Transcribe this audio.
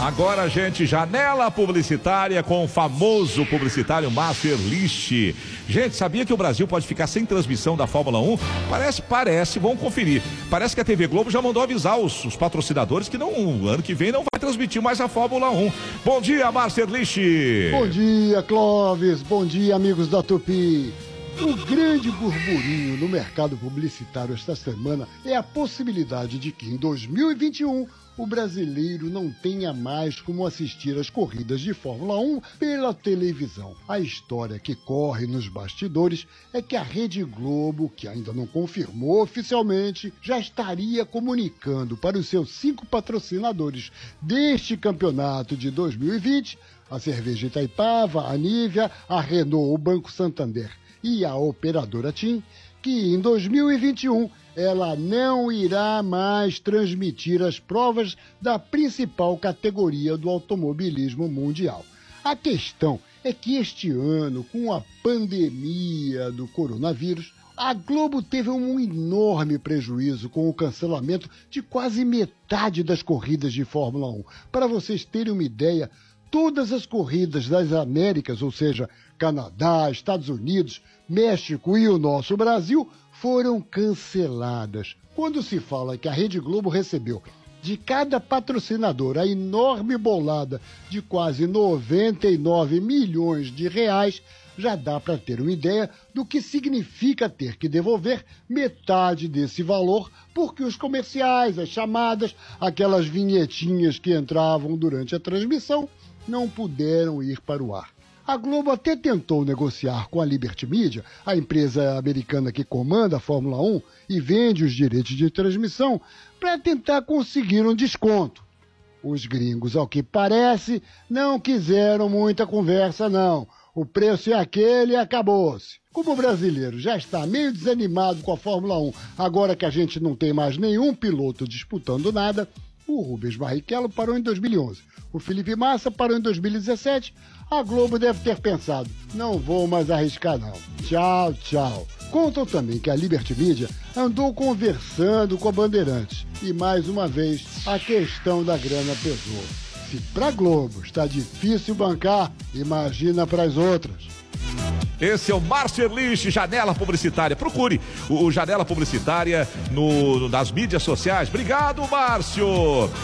Agora, gente, janela publicitária com o famoso publicitário Master List. Gente, sabia que o Brasil pode ficar sem transmissão da Fórmula 1? Parece, parece, vamos conferir. Parece que a TV Globo já mandou avisar os, os patrocinadores que não, ano que vem não vai transmitir mais a Fórmula 1. Bom dia, Master List. Bom dia, Clóvis. Bom dia, amigos da Tupi. O grande burburinho no mercado publicitário esta semana é a possibilidade de que em 2021 o brasileiro não tenha mais como assistir às corridas de Fórmula 1 pela televisão. A história que corre nos bastidores é que a Rede Globo, que ainda não confirmou oficialmente, já estaria comunicando para os seus cinco patrocinadores deste campeonato de 2020 a cerveja Itaipava, a Nívia, a Renault, o Banco Santander e a operadora TIM, que em 2021 ela não irá mais transmitir as provas da principal categoria do automobilismo mundial. A questão é que este ano, com a pandemia do coronavírus, a Globo teve um enorme prejuízo com o cancelamento de quase metade das corridas de Fórmula 1. Para vocês terem uma ideia, todas as corridas das Américas, ou seja, Canadá, Estados Unidos, México e o nosso Brasil, foram canceladas. Quando se fala que a Rede Globo recebeu de cada patrocinador a enorme bolada de quase 99 milhões de reais, já dá para ter uma ideia do que significa ter que devolver metade desse valor, porque os comerciais, as chamadas, aquelas vinhetinhas que entravam durante a transmissão, não puderam ir para o ar. A Globo até tentou negociar com a Liberty Media, a empresa americana que comanda a Fórmula 1 e vende os direitos de transmissão, para tentar conseguir um desconto. Os gringos, ao que parece, não quiseram muita conversa, não. O preço é aquele e acabou-se. Como o brasileiro já está meio desanimado com a Fórmula 1, agora que a gente não tem mais nenhum piloto disputando nada, o Rubens Barrichello parou em 2011. O Felipe Massa parou em 2017. A Globo deve ter pensado: não vou mais arriscar, não. Tchau, tchau. Contam também que a Liberty Media andou conversando com a Bandeirantes. E mais uma vez, a questão da grana pesou. Se para Globo está difícil bancar, imagina para as outras. Esse é o Márcio Erlich, Janela Publicitária. Procure o, o Janela Publicitária no, nas mídias sociais. Obrigado, Márcio.